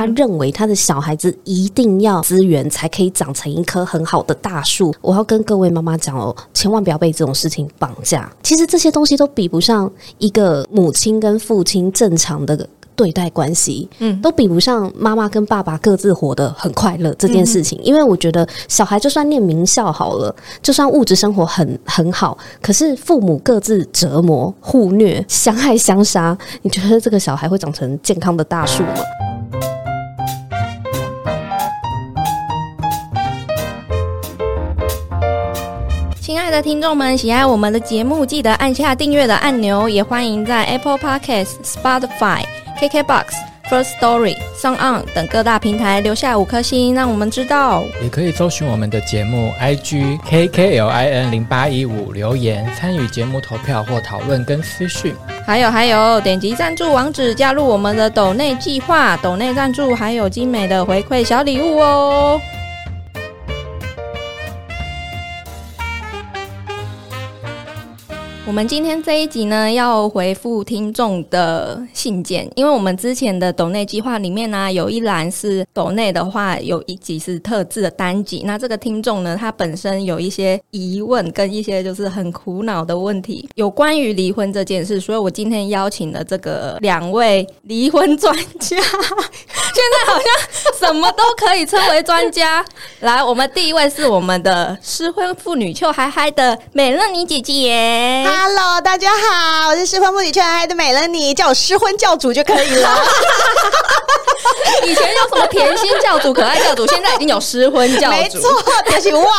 他认为他的小孩子一定要资源才可以长成一棵很好的大树。我要跟各位妈妈讲哦，千万不要被这种事情绑架。其实这些东西都比不上一个母亲跟父亲正常的。对待关系，嗯，都比不上妈妈跟爸爸各自活得很快乐这件事情。因为我觉得小孩就算念名校好了，就算物质生活很很好，可是父母各自折磨、互虐、相爱相杀，你觉得这个小孩会长成健康的大树吗？爱的听众们，喜爱我们的节目，记得按下订阅的按钮，也欢迎在 Apple Podcast、Spotify。KKBOX、First Story、Song On 等各大平台留下五颗星，让我们知道。也可以搜寻我们的节目 IG KKLIN 零八一五留言参与节目投票或讨论跟私讯。还有还有，点击赞助网址加入我们的抖内计划，抖内赞助还有精美的回馈小礼物哦。我们今天这一集呢，要回复听众的信件，因为我们之前的抖内计划里面呢，有一栏是抖内的话，有一集是特制的单集。那这个听众呢，他本身有一些疑问跟一些就是很苦恼的问题，有关于离婚这件事，所以我今天邀请了这个两位离婚专家，现在好像 什么都可以称为专家。来，我们第一位是我们的失婚妇女邱嗨嗨的美乐妮姐姐。Hello，大家好，我是失婚妇女邱嗨嗨的美乐妮，叫我失婚教主就可以了。以前有什么甜心教主、可爱教主，现在已经有失婚教主，没错，甜心哇。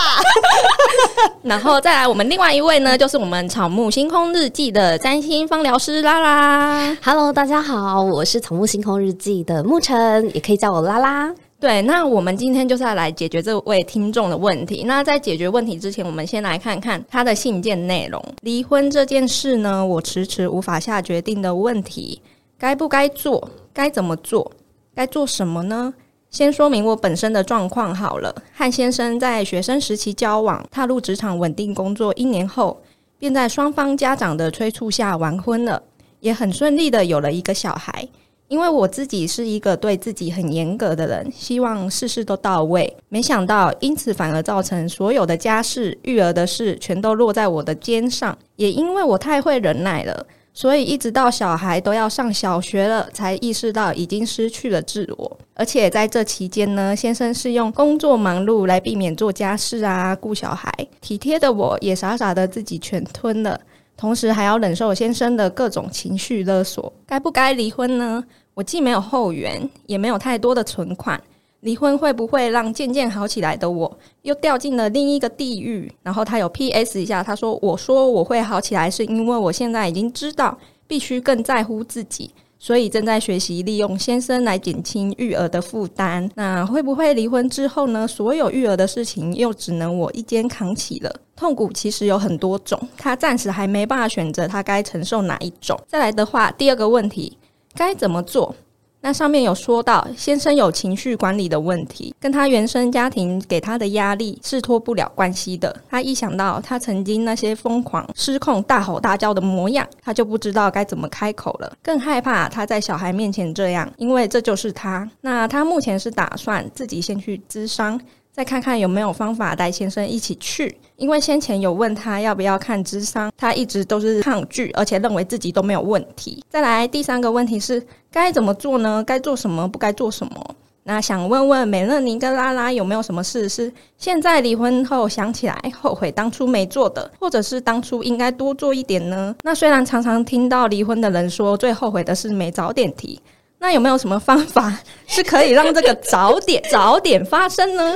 然后再来，我们另外一位呢，就是我们草木星空日记的占星芳疗师拉拉。Hello，大家好，我是草木星空日记的沐晨，也可以叫我拉拉。对，那我们今天就是要来解决这位听众的问题。那在解决问题之前，我们先来看看他的信件内容。离婚这件事呢，我迟迟无法下决定的问题，该不该做？该怎么做？该做什么呢？先说明我本身的状况好了。和先生在学生时期交往，踏入职场稳定工作一年后，便在双方家长的催促下完婚了，也很顺利的有了一个小孩。因为我自己是一个对自己很严格的人，希望事事都到位。没想到，因此反而造成所有的家事、育儿的事全都落在我的肩上。也因为我太会忍耐了，所以一直到小孩都要上小学了，才意识到已经失去了自我。而且在这期间呢，先生是用工作忙碌来避免做家事啊、顾小孩，体贴的我也傻傻的自己全吞了，同时还要忍受先生的各种情绪勒索。该不该离婚呢？我既没有后援，也没有太多的存款，离婚会不会让渐渐好起来的我又掉进了另一个地狱？然后他有 P.S. 一下，他说：“我说我会好起来，是因为我现在已经知道必须更在乎自己，所以正在学习利用先生来减轻育儿的负担。那会不会离婚之后呢？所有育儿的事情又只能我一肩扛起了？痛苦其实有很多种，他暂时还没办法选择他该承受哪一种。再来的话，第二个问题。该怎么做？那上面有说到，先生有情绪管理的问题，跟他原生家庭给他的压力是脱不了关系的。他一想到他曾经那些疯狂、失控、大吼大叫的模样，他就不知道该怎么开口了，更害怕他在小孩面前这样，因为这就是他。那他目前是打算自己先去咨商。再看看有没有方法带先生一起去，因为先前有问他要不要看智商，他一直都是抗拒，而且认为自己都没有问题。再来第三个问题是该怎么做呢？该做什么？不该做什么？那想问问美乐妮跟拉拉有没有什么事是现在离婚后想起来后悔当初没做的，或者是当初应该多做一点呢？那虽然常常听到离婚的人说最后悔的是没早点提。那有没有什么方法是可以让这个早点 早点发生呢？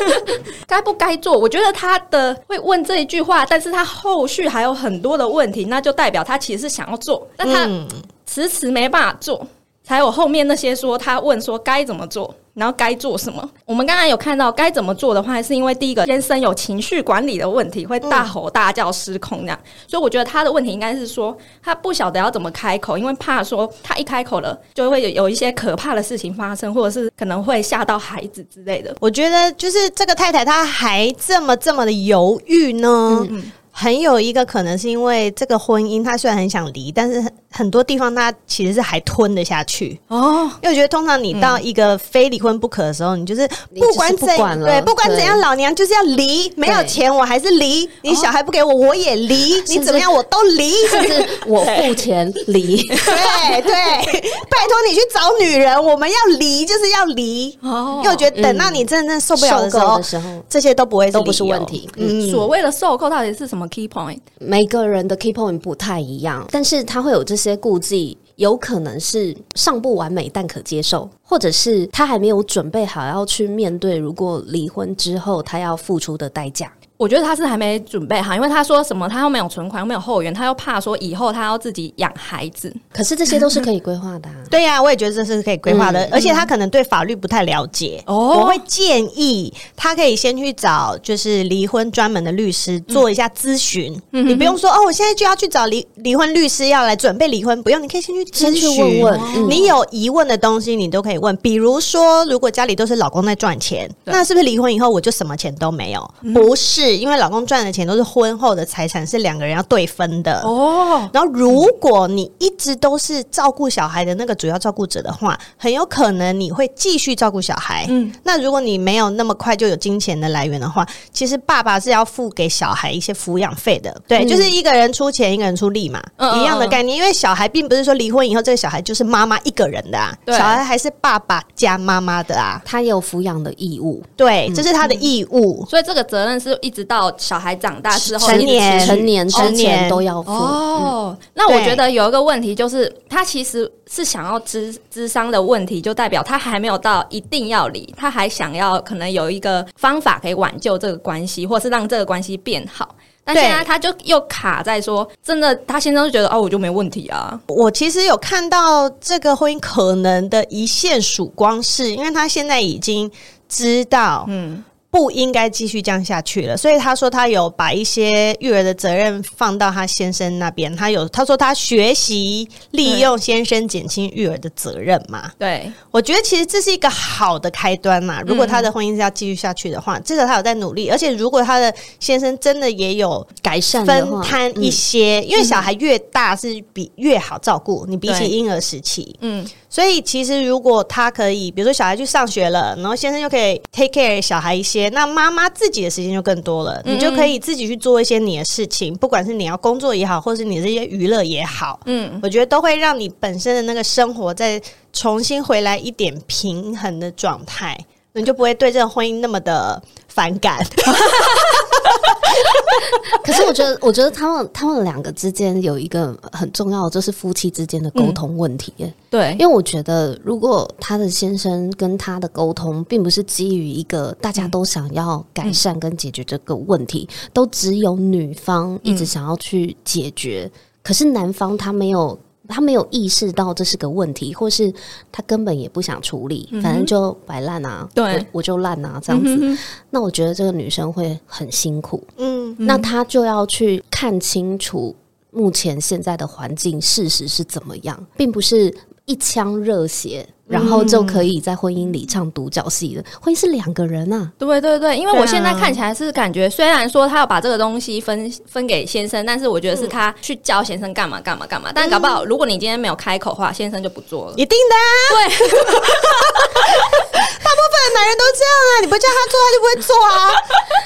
该不该做？我觉得他的会问这一句话，但是他后续还有很多的问题，那就代表他其实是想要做，但他迟迟没办法做。才有后面那些说他问说该怎么做，然后该做什么。我们刚才有看到该怎么做的话，是因为第一个先生有情绪管理的问题，会大吼大叫、失控这样。所以我觉得他的问题应该是说他不晓得要怎么开口，因为怕说他一开口了，就会有有一些可怕的事情发生，或者是可能会吓到孩子之类的。我觉得就是这个太太她还这么这么的犹豫呢。很有一个可能是因为这个婚姻，他虽然很想离，但是很多地方他其实是还吞得下去。哦，因为我觉得，通常你到一个非离婚不可的时候，你就是不管怎对，不管怎样，老娘就是要离，没有钱我还是离，你小孩不给我我也离，你怎么样我都离。甚至我付钱离。对对，拜托你去找女人，我们要离就是要离。哦。因为我觉得等到你真正受不了的时候受够的，时候，这些都不会都不是问题。嗯，所谓的受够到底是什么 key point？每个人的 key point 不太一样，但是他会有这些顾忌，有可能是尚不完美但可接受，或者是他还没有准备好要去面对，如果离婚之后他要付出的代价。我觉得他是还没准备好，因为他说什么，他又没有存款，又没有后援，他又怕说以后他要自己养孩子。可是这些都是可以规划的、啊。对呀、我也觉得这是可以规划的，嗯而且他可能对法律不太了解。哦我会建议他可以先去找就是离婚专门的律师做一下咨询。嗯你不用说哦，我现在就要去找离离婚律师要来准备离婚，不用，你可以先去先去咨询问问嗯你有疑问的东西，你都可以问。比如说，如果家里都是老公在赚钱，那是不是离婚以后我就什么钱都没有？嗯不是，因为老公赚的钱都是婚后的财产，是两个人要对分的。哦，然后，如果你一直都是照顾小孩的那个主要照顾者的话，很有可能你会继续照顾小孩。嗯，那如果你没有那么快就有金钱的来源的话，其实爸爸是要付给小孩一些抚养费的。对，嗯就是一个人出钱，一个人出力嘛，一样的概念。因为小孩并不是说离婚以后这个小孩就是妈妈一个人的啊，对小孩还是爸爸加妈妈的啊。他有抚养的义务，对，这是他的义务。所以这个责任是一直到小孩长大之后成一年成年之成年前都要付。哦，那我觉得有一个问题就是，他其实是想要智智商的问题，就代表他还没有到一定要离，他还想要可能有一个方法可以挽救这个关系，或是让这个关系变好。但对现在他就又卡在说，真的，他先生就觉得哦，我就没问题啊。我其实有看到这个婚姻可能的一线曙光是，因为他现在已经知道，嗯，不应该继续这样下去了，所以他说他有把一些育儿的责任放到他先生那边，他有他说他学习利用先生减轻育儿的责任嘛。对，我觉得其实这是一个好的开端嘛。如果他的婚姻是要继续下去的话，至少他有在努力，而且如果他的先生真的也有改善分摊一些，因为小孩越大是比越好照顾，你比起婴儿时期，嗯，所以其实如果他可以，比如说小孩去上学了，然后先生就可以 take care 小孩一些，那妈妈自己的时间就更多了，嗯你就可以自己去做一些你的事情，不管是你要工作也好，或是你这些娱乐也好，嗯，我觉得都会让你本身的那个生活再重新回来一点平衡的状态，你就不会对这个婚姻那么的反感。可是我觉得，我觉得他们他们两个之间有一个很重要的，就是夫妻之间的沟通问题耶。对，因为我觉得，如果他的先生跟他的沟通，并不是基于一个大家都想要改善跟解决这个问题，都只有女方一直想要去解决，可是男方他没有。他没有意识到这是个问题，或是他根本也不想处理，反正就摆烂啊，对。我我就烂啊，这样子。嗯哼。那我觉得这个女生会很辛苦，嗯，那她就要去看清楚目前现在的环境事实是怎么样，并不是一腔热血，然后就可以在婚姻里唱独角戏的。婚姻是两个人啊，对对对，因为我现在看起来是感觉，虽然说他要把这个东西分分给先生，但是我觉得是他去教先生干嘛干嘛干嘛。但搞不好，如果你今天没有开口的话，先生就不做了。一定的啊，对，大部分的男人都这样啊，你不叫他做，他就不会做啊。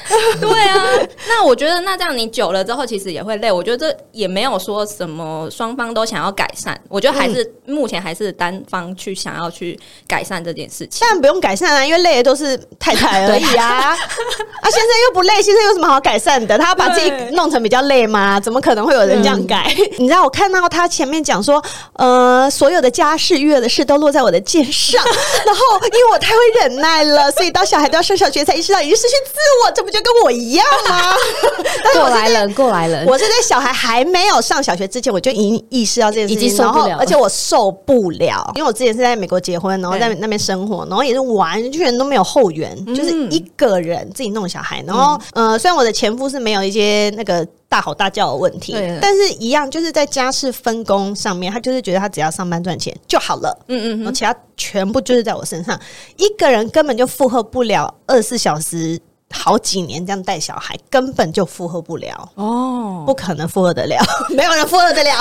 对啊，那我觉得那这样你久了之后，其实也会累。我觉得这也没有说什么双方都想要改善，我觉得还是、目前还是单方去想要去改善这件事情。当然不用改善啊，因为累的都是太太而已啊。啊，先生又不累，先生有什么好改善的？他要把自己弄成比较累吗？怎么可能会有人这样改？你知道，我看到他前面讲说，呃，所有的家事、育儿的事都落在我的肩上，然后因为我太会忍耐了，所以到小孩都要上小学才意识到已经失去自我，这不就跟我一样吗？过来人，过来人。我是在小孩还没有上小学之前，我就已经意识到这件事情，然后而且我受不了，因为我之前是在美国结婚，然后在那边生活，然后也是完全都没有后援，就是一个人自己弄小孩，然后、呃，虽然我的前夫是没有一些那个。大吼大叫的问题，但是一样就是在家事分工上面，他就是觉得他只要上班赚钱就好了，嗯嗯然后其他全部就是在我身上，一个人根本就负荷不了二十四小时好几年这样带小孩，根本就负荷不了。哦，不可能负荷得了，没有人负荷得了。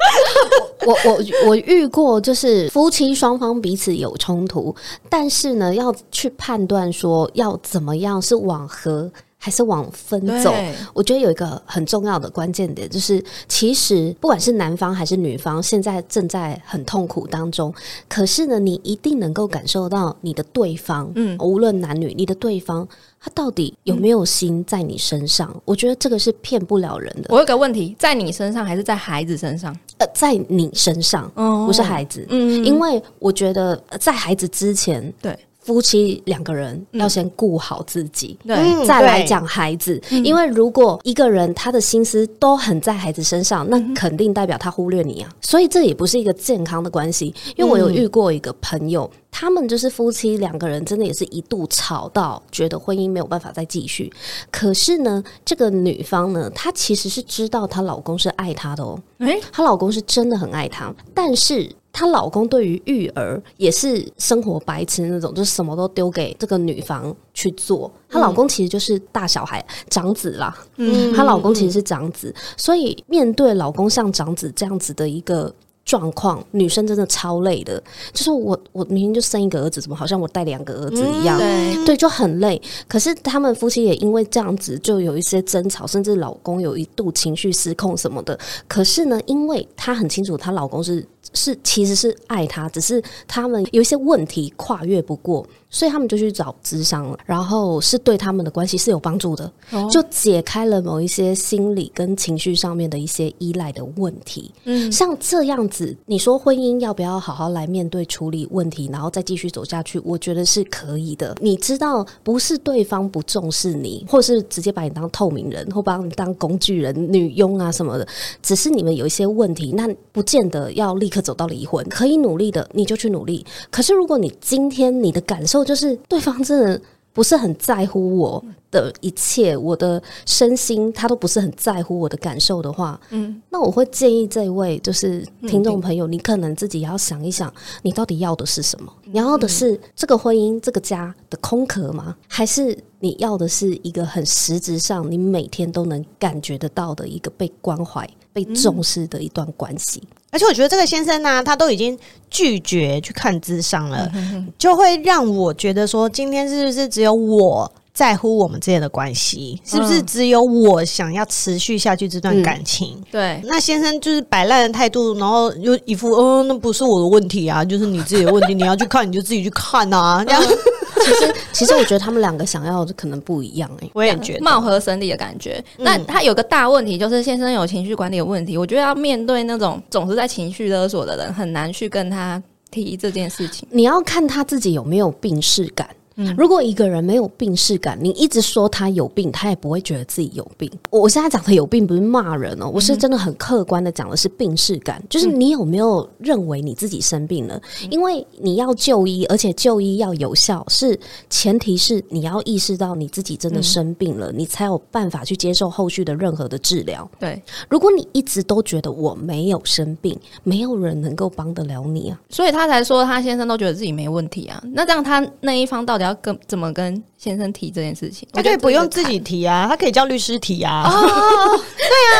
我我我遇过，就是夫妻双方彼此有冲突，但是呢，要去判断说要怎么样是往和还是往分走。我觉得有一个很重要的关键点，就是其实不管是男方还是女方，现在正在很痛苦当中。可是呢，你一定能够感受到你的对方，嗯，无论男女，你的对方他到底有没有心在你身上？我觉得这个是骗不了人的。我有个问题，在你身上还是在孩子身上？呃，在你身上，哦不是孩子，嗯因为我觉得呃在孩子之前，对夫妻两个人要先顾好自己。对，嗯对再来讲孩子，因为如果一个人他的心思都很在孩子身上，那肯定代表他忽略你啊，所以这也不是一个健康的关系。因为我有遇过一个朋友，他们就是夫妻两个人，真的也是一度吵到觉得婚姻没有办法再继续。可是呢，这个女方呢，她其实是知道她老公是爱她的哦，哎，她老公是真的很爱她，但是她老公对于育儿也是生活白痴那种，就是什么都丢给这个女方去做。她老公其实就是大小孩长子啦，嗯她老公其实是长子，所以面对老公像长子这样子的一个。状况，女生真的超累的。就是我，我明明就生一个儿子，怎么好像我带两个儿子一样？对，对，就很累。可是他们夫妻也因为这样子，就有一些争吵，甚至老公有一度情绪失控什么的。可是呢，因为她很清楚，她老公是是其实是爱他，只是他们有一些问题跨越不过，所以他们就去找智商了，然后是对他们的关系是有帮助的，哦就解开了某一些心理跟情绪上面的一些依赖的问题。嗯，像这样子，你说婚姻要不要好好来面对处理问题，然后再继续走下去？我觉得是可以的。你知道，不是对方不重视你，或是直接把你当透明人，或把你当工具人、女佣啊什么的，只是你们有一些问题，那不见得要立刻走到离婚，可以努力的你就去努力。可是如果你今天你的感受就是对方真的不是很在乎我的一切，我的身心他都不是很在乎我的感受的话，嗯，那我会建议这位就是听众朋友，你可能自己也要想一想，你到底要的是什么？你要的是这个婚姻、这个家的空壳吗？还是你要的是一个很实质上，你每天都能感觉得到的一个被关怀、被重视的一段关系？而且我觉得这个先生呢、他都已经拒绝去看智商了，就会让我觉得说，今天是不是只有我在乎我们之间的关系？是不是嗯只有我想要持续下去这段嗯感情？对，那先生就是摆烂的态度，然后又一副哦，那不是我的问题啊，就是你自己的问题，你要去看你就自己去看啊，这样 其实，其实我觉得他们两个想要的可能不一样哎、我也觉得貌合神离的感觉。那他有个大问题，就是先生有情绪管理的问题。我觉得要面对那种总是在情绪勒索的人，很难去跟他提这件事情。你要看他自己有没有病视感。嗯如果一个人没有病视感，你一直说他有病，他也不会觉得自己有病。我现在讲的有病不是骂人哦，我是真的很客观的讲的是病视感，就是你有没有认为你自己生病了？因为你要就医，而且就医要有效，是前提是你要意识到你自己真的生病了，你才有办法去接受后续的任何的治疗。对，如果你一直都觉得我没有生病，没有人能够帮得了你啊。所以他才说他先生都觉得自己没问题啊。那这样他那一方到底要跟怎么跟先生提这件事情？他可以不用自己提啊，他可以叫律师提啊，哦，对啊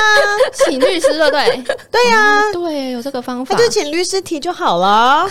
请律师，对不对？对呀、对，有这个方法他。就请律师提就好了。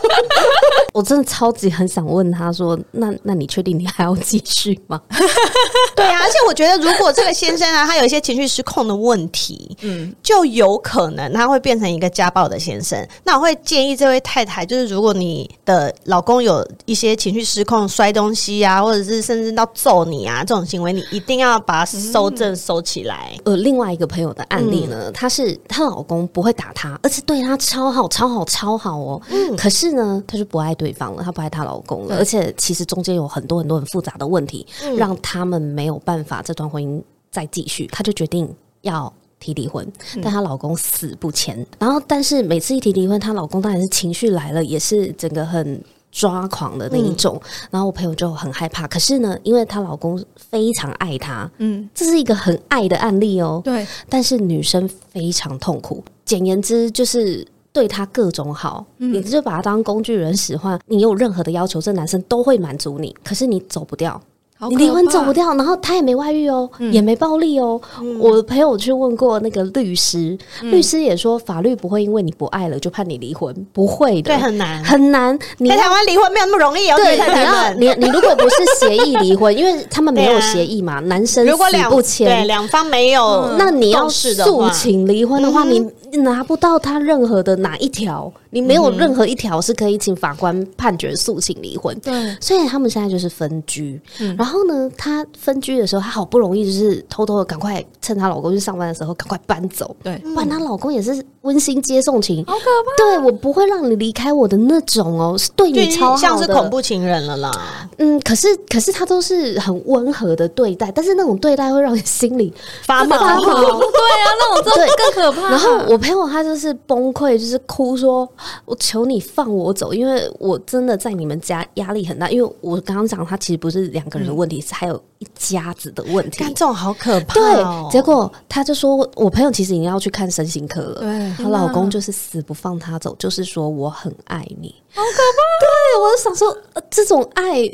我真的超级很想问他说：“那那你确定你还要继续吗 对啊，而且我觉得，如果这个先生啊，他有一些情绪失控的问题，嗯，就有可能他会变成一个家暴的先生。那我会建议这位太太，就是如果你的老公有一些情绪失控、摔东西啊，或者是甚至到揍你啊这种行为，你一定要把它收正、收起来。？”呃，另外一个朋友的案例呢，她是她老公不会打她，而且对她超好、超好、超好哦。嗯可是呢，她就不爱对方了，她不爱她老公了，而且其实中间有很多很多很复杂的问题，让他们没有办法这段婚姻再继续，她就决定要。提离婚，但她老公死不签。然后，但是每次一提离婚，她老公当然是情绪来了，也是整个很抓狂的那一种。然后我朋友就很害怕。可是呢，因为她老公非常爱她，嗯，这是一个很爱的案例哦。对，但是女生非常痛苦。简言之，就是对她各种好，你就把她当工具人使唤。你有任何的要求，这男生都会满足你，可是你走不掉。你离婚走不掉，然后他也没外遇哦，也没暴力哦。我朋友去问过那个律师，律师也说法律不会因为你不爱了就判你离婚，不会的，对，很难。很难。你在台湾离婚没有那么容易哦，对，你要。你你如果不是协议离婚，因为他们没有协议嘛，男生死如果不签，两方没有，那你要诉请离婚的话，嗯你拿不到他任何的哪一条，你没有任何一条是可以请法官判决诉请离婚。对，所以他们现在就是分居。嗯然后呢，她分居的时候，她好不容易就是偷偷的赶快趁她老公去上班的时候赶快搬走。对不然她老公也是温馨接送情，好可怕。对我不会让你离开我的那种哦，是对你超好的，像是恐怖情人了啦，嗯，可是可是他都是很温和的对待，但是那种对待会让你心里发毛。发毛。对啊，那种真的更可怕。然后我朋友他就是崩溃，就是哭说：“我求你放我走，因为我真的在你们家压力很大。因为我刚刚讲，他其实不是两个人的问题，是还有一家子的问题干。这种好可怕、对哦。，结果他就说，我朋友其实已经要去看身心科了。对她老公就是死不放她走，就是说我很爱你，好可怕。对，我就想说，呃这种爱。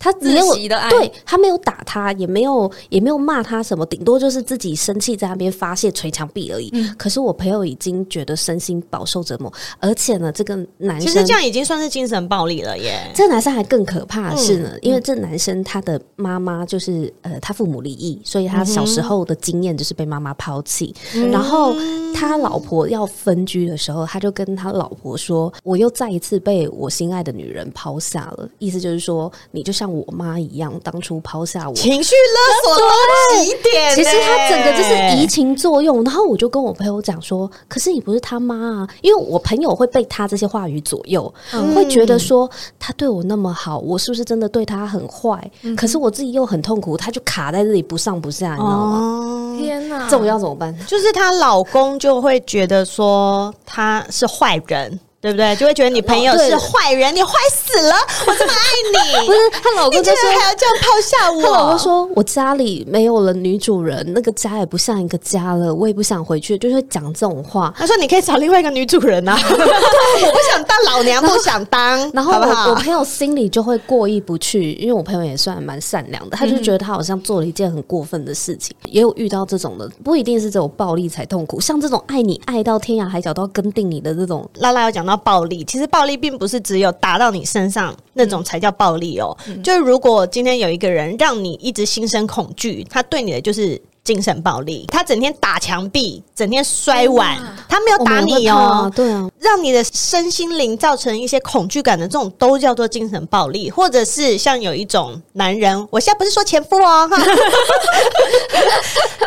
他没有对他没有打他，也没有也没有骂他什么，顶多就是自己生气在那边发泄捶墙壁而已。嗯可是我朋友已经觉得身心饱受折磨，而且呢，这个男生其实这样已经算是精神暴力了耶。这个男生还更可怕的是嗯呢，因为这男生他的妈妈就是呃，他父母离异，所以他小时候的经验就是被妈妈抛弃。嗯然后他老婆要分居的时候，他就跟他老婆说：“我又再一次被我心爱的女人抛下了。”意思就是说，你就像我妈一样，当初抛下我。情绪勒索到极点呢、其实他整个就是移情作用，然后我就跟我朋友讲说，可是你不是他妈啊，因为我朋友会被他这些话语左右，会觉得说他对我那么好，我是不是真的对他很坏？可是我自己又很痛苦，他就卡在这里不上不下，你知道吗？哦，天哪，这我要怎么办？就是她老公就会觉得说他是坏人。对不对？就会觉得你朋友是坏人，你坏死了！我这么爱你，不是她老公就说然还要这样抛下我？她老公说：“我家里没有了女主人，那个家也不像一个家了，我也不想回去。”就是讲这种话。他说：“你可以找另外一个女主人啊！我不想当老娘，不想当，然后我我朋友心里就会过意不去，因为我朋友也算蛮善良的，他就觉得他好像做了一件很过分的事情。也有遇到这种的，不一定是这种暴力才痛苦，像这种爱你爱到天涯海角都要跟定你的这种，拉拉要讲到暴力，其实暴力并不是只有打到你身上那种才叫暴力哦。就是如果今天有一个人让你一直心生恐惧，他对你的就是。精神暴力，他整天打墙壁，整天摔碗，他没有打你哦，对啊，让你的身心灵造成一些恐惧感的这种都叫做精神暴力，或者是像有一种男人，我现在不是说前夫哦，哈。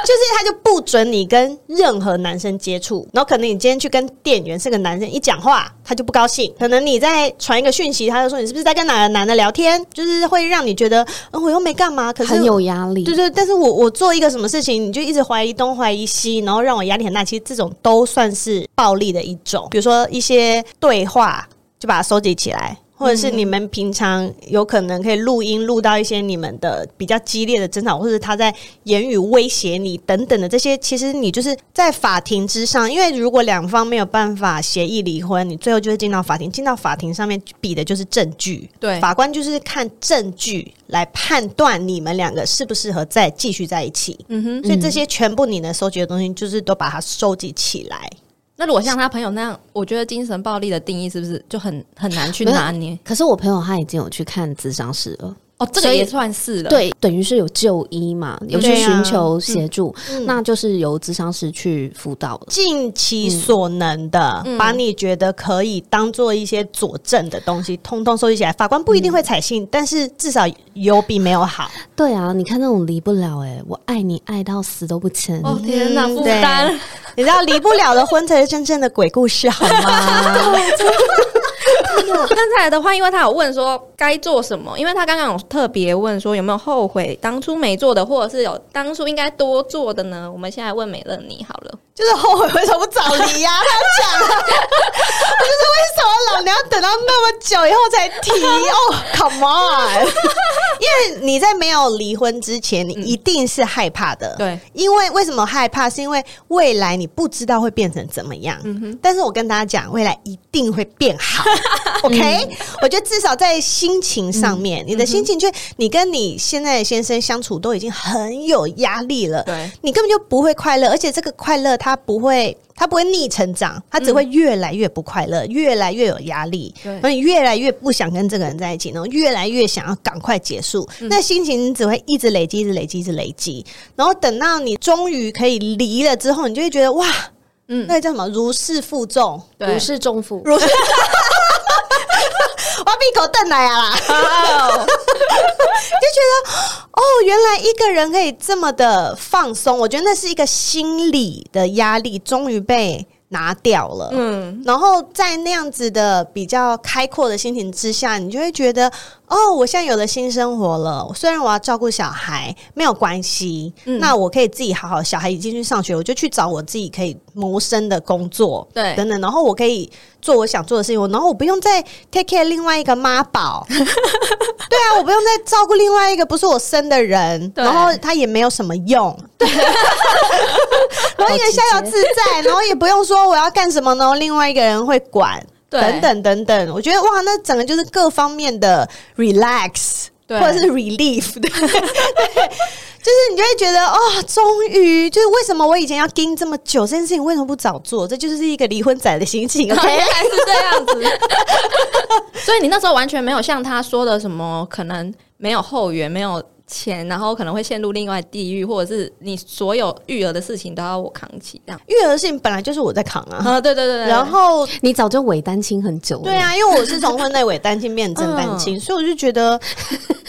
就是他就不准你跟任何男生接触，然后可能你今天去跟店员是个男生一讲话，他就不高兴，可能你在传一个讯息，他就说你是不是在跟哪个男的聊天，就是会让你觉得，嗯，我又没干嘛，可是很有压力。对对，但是我我做一个什么事情，你就一直怀疑东怀疑西，然后让我压力很大。其实这种都算是暴力的一种，比如说一些对话，就把它收集起来。或者是你们平常有可能可以录音录到一些你们的比较激烈的争吵，或者他在言语威胁你等等的这些，其实你就是在法庭之上，因为如果两方没有办法协议离婚，你最后就会进到法庭，进到法庭上面比的就是证据，对法官就是看证据来判断你们两个适不适合再继续在一起。嗯哼。所以这些全部你能收集的东西，就是都把它收集起来。那如果像他朋友那样，我觉得精神暴力的定义是不是就很很难去拿捏？可是我朋友他已经有去看智商师了。哦，这个也算是了。，对，等于是有就医嘛，有去寻求协助，嗯那就是由咨商师去辅导了。尽其所能的，嗯把你觉得可以当做一些佐证的东西，通通收集起来。法官不一定会采信，但是至少有比没有好。对啊，你看那种离不了哎、我爱你爱到死都不签。哦天哪，嗯负担。你知道离不了的婚才是真正的鬼故事，好吗？刚才的话，因为他有问说该做什么，因为他刚刚有特别问说有没有后悔当初没做的，或者是有当初应该多做的呢？我们现在问美乐你好了。就是后悔为什么不早离呀、他讲、就是为什么老娘等到那么久以后才提？哦，Come on！因为你在没有离婚之前，你一定是害怕的。对，因为为什么害怕？是因为未来你不知道会变成怎么样。但是我跟大家讲，未来一定会变好。OK，我觉得至少在心情上面，你的心情就你跟你现在的先生相处都已经很有压力了。对，你根本就不会快乐，而且这个快乐它不会。他不会逆成长，他只会越来越不快乐，越来越有压力，对。然后你越来越不想跟这个人在一起，然后越来越想要赶快结束，那心情只会一直累积，一直累积，一直累积，然后等到你终于可以离了之后，你就会觉得哇，嗯。那个叫什么？如释负重，如释重负。如释。我要闭口瞪来啊啦！哦 就觉得哦，原来一个人可以这么的放松，我觉得那是一个心理的压力终于被拿掉了。嗯，然后在那样子的比较开阔的心情之下，你就会觉得哦，我现在有了新生活了。虽然我要照顾小孩，没有关系，嗯那我可以自己好好，小孩已经去上学，我就去找我自己可以谋生的工作，对等等。然后我可以做我想做的事情，我然后我不用再 take care 另外一个妈宝，对啊，我不用再照顾另外一个不是我生的人，然后他也没有什么用，对，然后也逍遥自在，然后也不用说我要干什么呢，另外一个人会管。等等等等，我觉得哇，那整个就是各方面的 relax，或者是 relief，对，对 就是你就会觉得哦，终于就是为什么我以前要盯这么久，这件事情为什么不早做？这 就是一个离婚仔的心情原，OK？来是这样子。所以你那时候完全没有像他说的什么，可能没有后援，没有钱，然后可能会陷入另外地狱，或者是你所有育儿的事情都要我扛起这样。育儿的事情本来就是我在扛啊，啊，对对对对，然后你早就伪单亲很久了，对啊，因为我是从婚内伪单亲变正单亲，所以我就觉得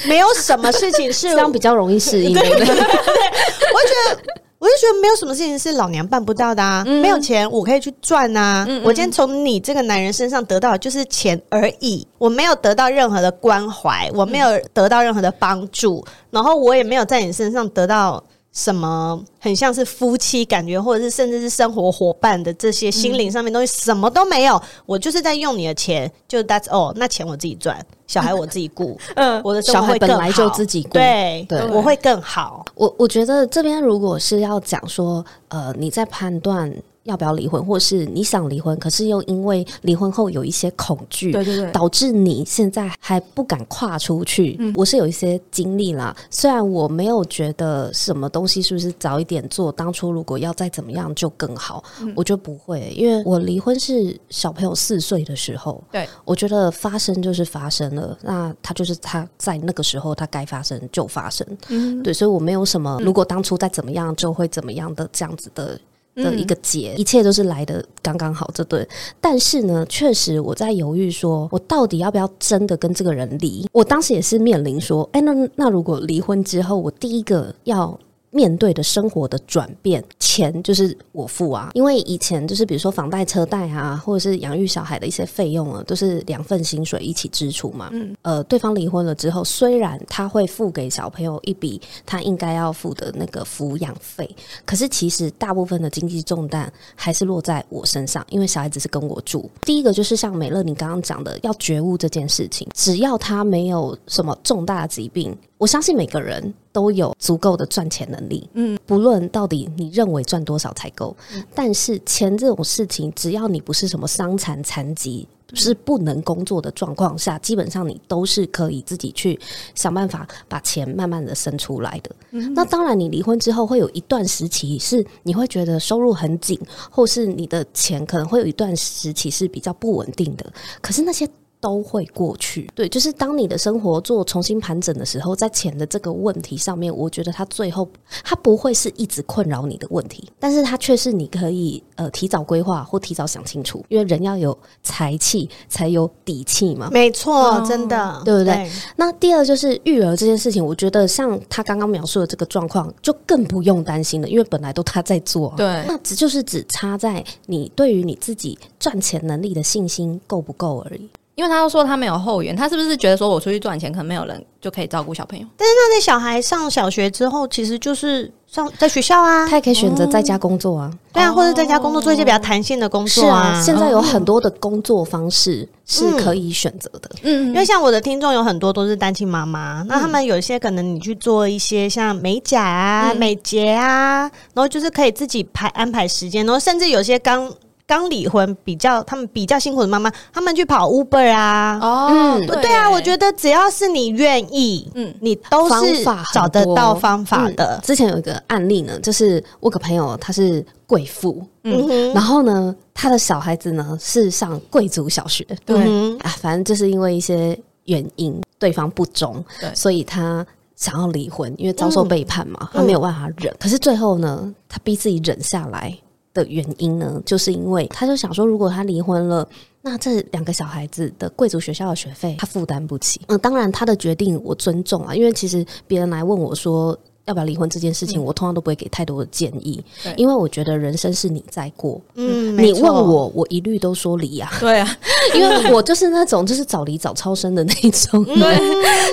没有什么事情是 这样比较容易适应，对不对？我就觉得，我就觉得没有什么事情是老娘办不到的啊！没有钱我可以去赚啊！我今天从你这个男人身上得到的就是钱而已，我没有得到任何的关怀，我没有得到任何的帮助，然后我也没有在你身上得到。什么很像是夫妻感觉，或者是甚至是生活伙伴的这些心灵上面东西，什么都没有。我就是在用你的钱，就 that's all。那钱我自己赚，小孩我自己顾，嗯，我的小孩本来就自己顾对对我会更好。我我觉得这边如果是要讲说，呃，你在判断要不要离婚，或是你想离婚，可是又因为离婚后有一些恐惧，对对对。导致你现在还不敢跨出去。我是有一些经历啦，虽然我没有觉得什么东西是不是早一点做，当初如果要再怎么样就更好，我觉得不会，因为我离婚是小朋友四岁的时候，对，我觉得发生就是发生了，那他就是他在那个时候他该发生就发生，嗯。对，所以我没有什么，如果当初再怎么样就会怎么样的这样子的。的嗯一个结，一切都是来的刚刚好，这对。但是呢，确实我在犹豫说，我到底要不要真的跟这个人离？我当时也是面临说，哎，那那如果离婚之后，我第一个要面对的生活的转变，钱就是我付啊，因为以前就是比如说房贷、车贷啊，或者是养育小孩的一些费用啊，都是两份薪水一起支出嘛。嗯，呃，对方离婚了之后，虽然他会付给小朋友一笔他应该要付的那个抚养费，可是其实大部分的经济重担还是落在我身上，因为小孩子是跟我住。第一个就是像美乐你刚刚讲的，要觉悟这件事情，只要他没有什么重大疾病，我相信每个人都有足够的赚钱能力。嗯，不论到底你认为赚多少才够，但是钱这种事情，只要你不是什么伤残残疾。是不能工作的状况下，基本上你都是可以自己去想办法把钱慢慢的生出来的。那当然，你离婚之后会有一段时期是你会觉得收入很紧，或是你的钱可能会有一段时期是比较不稳定的。可是那些都会过去。对，就是当你的生活做重新盘整的时候，在钱的这个问题上面，我觉得它最后它不会是一直困扰你的问题，但是它却是你可以呃提早规划或提早想清楚，因为人要有财气才有底气嘛。没错，哦真的，对不对？那第二就是育儿这件事情，我觉得像他刚刚描述的这个状况，就更不用担心了，因为本来都他在做、啊。对那只就是只差在你对于你自己赚钱能力的信心够不够而已。因为他又说他没有后援，他是不是觉得说我出去赚钱，可能没有人就可以照顾小朋友？但是那在小孩上小学之后，其实就是上在学校啊，他也可以选择在家工作啊。对啊，或者在家工作做一些比较弹性的工作是啊，现在有很多的工作方式是可以选择的。嗯因为像我的听众有很多都是单亲妈妈，那他们有一些可能你去做一些像美甲啊、嗯美睫啊，然后就是可以自己排安排时间，然后甚至有些刚刚离婚比较他们比较辛苦的妈妈，他们去跑 Uber 啊。哦嗯对。啊，我觉得只要是你愿意，嗯。嗯，你都是找得到方法的。嗯。之前有一个案例呢，就是我有个朋友，她是贵妇，嗯。哼，然后呢，他的小孩子呢是上贵族小学，对嗯啊，反正就是因为一些原因，对方不忠对，所以他想要离婚，因为遭受背叛嘛，他没有办法忍。可是最后呢，他逼自己忍下来的原因呢，就是因为他就想说，如果他离婚了。那这两个小孩子的贵族学校的学费，他负担不起。嗯，当然他的决定我尊重啊，因为其实别人来问我说要不要离婚这件事情，我通常都不会给太多的建议，因为我觉得人生是你在过。嗯，你问我，我一律都说离啊。对啊，因为我就是那种就是早离早超生的那一种嗯，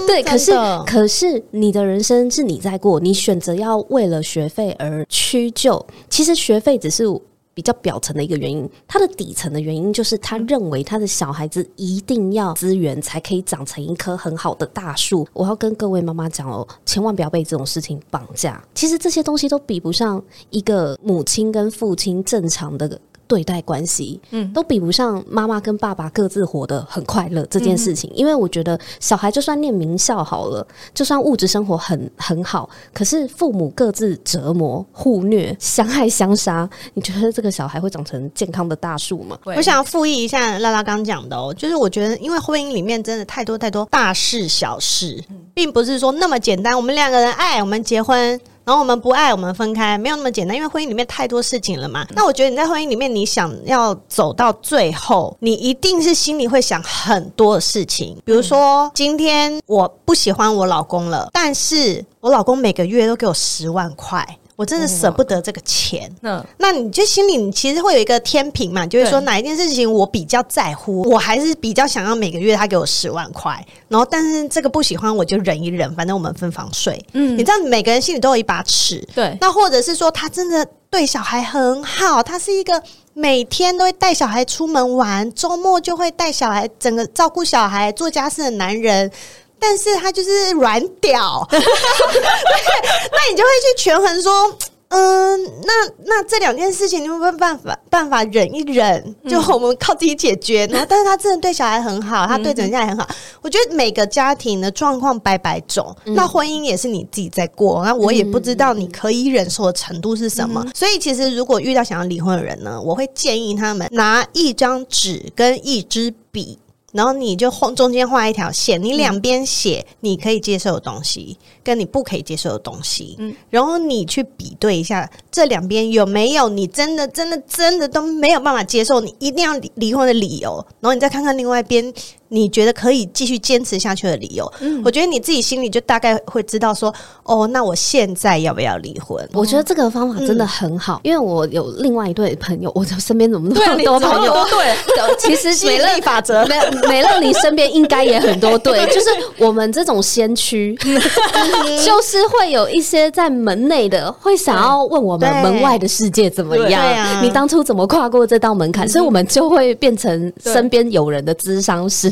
对。可是可是你的人生是你在过，你选择要为了学费而屈就，其实学费只是。比较表层的一个原因，他的底层的原因就是他认为他的小孩子一定要资源才可以长成一棵很好的大树。我要跟各位妈妈讲哦，千万不要被这种事情绑架。其实这些东西都比不上一个母亲跟父亲正常的对待关系，嗯嗯，都比不上妈妈跟爸爸各自活得很快乐这件事情。因为我觉得小孩就算念名校好了，就算物质生活很很好，可是父母各自折磨、互虐、相爱相杀，你觉得这个小孩会长成健康的大树吗？我想要复议一下拉拉刚讲的哦，就是我觉得，因为婚姻里面真的太多太多大事小事，并不是说那么简单。我们两个人爱，我们结婚，然后我们不爱，我们分开，没有那么简单。因为婚姻里面太多事情了嘛。那我觉得你在婚姻里面，你想要走到最后，你一定是心里会想很多的事情，比如说今天我不喜欢我老公了，但是我老公每个月都给我十万块。我真的舍不得这个钱，那那你就心里你其实会有一个天平嘛，就是说哪一件事情我比较在乎，我还是比较想要每个月他给我十万块，然后但是这个不喜欢我就忍一忍，反正我们分房睡。嗯。你知道每个人心里都有一把尺，对。那或者是说他真的对小孩很好，他是一个每天都会带小孩出门玩，周末就会带小孩整个照顾小孩、做家事的男人。但是他就是软屌，对，那你就会去权衡说，嗯，那那这两件事情，你有没有办法办法忍一忍？就我们靠自己解决。然后，但是他真的对小孩很好，他对整家也很好。我觉得每个家庭的状况百百种，那婚姻也是你自己在过。那我也不知道你可以忍受的程度是什么。所以，其实如果遇到想要离婚的人呢，我会建议他们拿一张纸跟一支笔。然后你就画中间画一条线，你两边写你可以接受的东西，跟你不可以接受的东西，嗯。然后你去比对一下这两边有没有你真的真的真的都没有办法接受，你一定要离离婚的理由，然后你再看看另外一边你觉得可以继续坚持下去的理由。嗯。我觉得你自己心里就大概会知道说，哦，那我现在要不要离婚？我觉得这个方法真的很好，因为我有另外一对朋友，我身边怎么那么多朋友？对，其实 美乐法则。美美乐，你身边应该也很多对，就是我们这种先驱，就是会有一些在门内的会想要问我们门外的世界怎么样，啊你当初怎么跨过这道门槛，所以我们就会变成身边有人的智商师。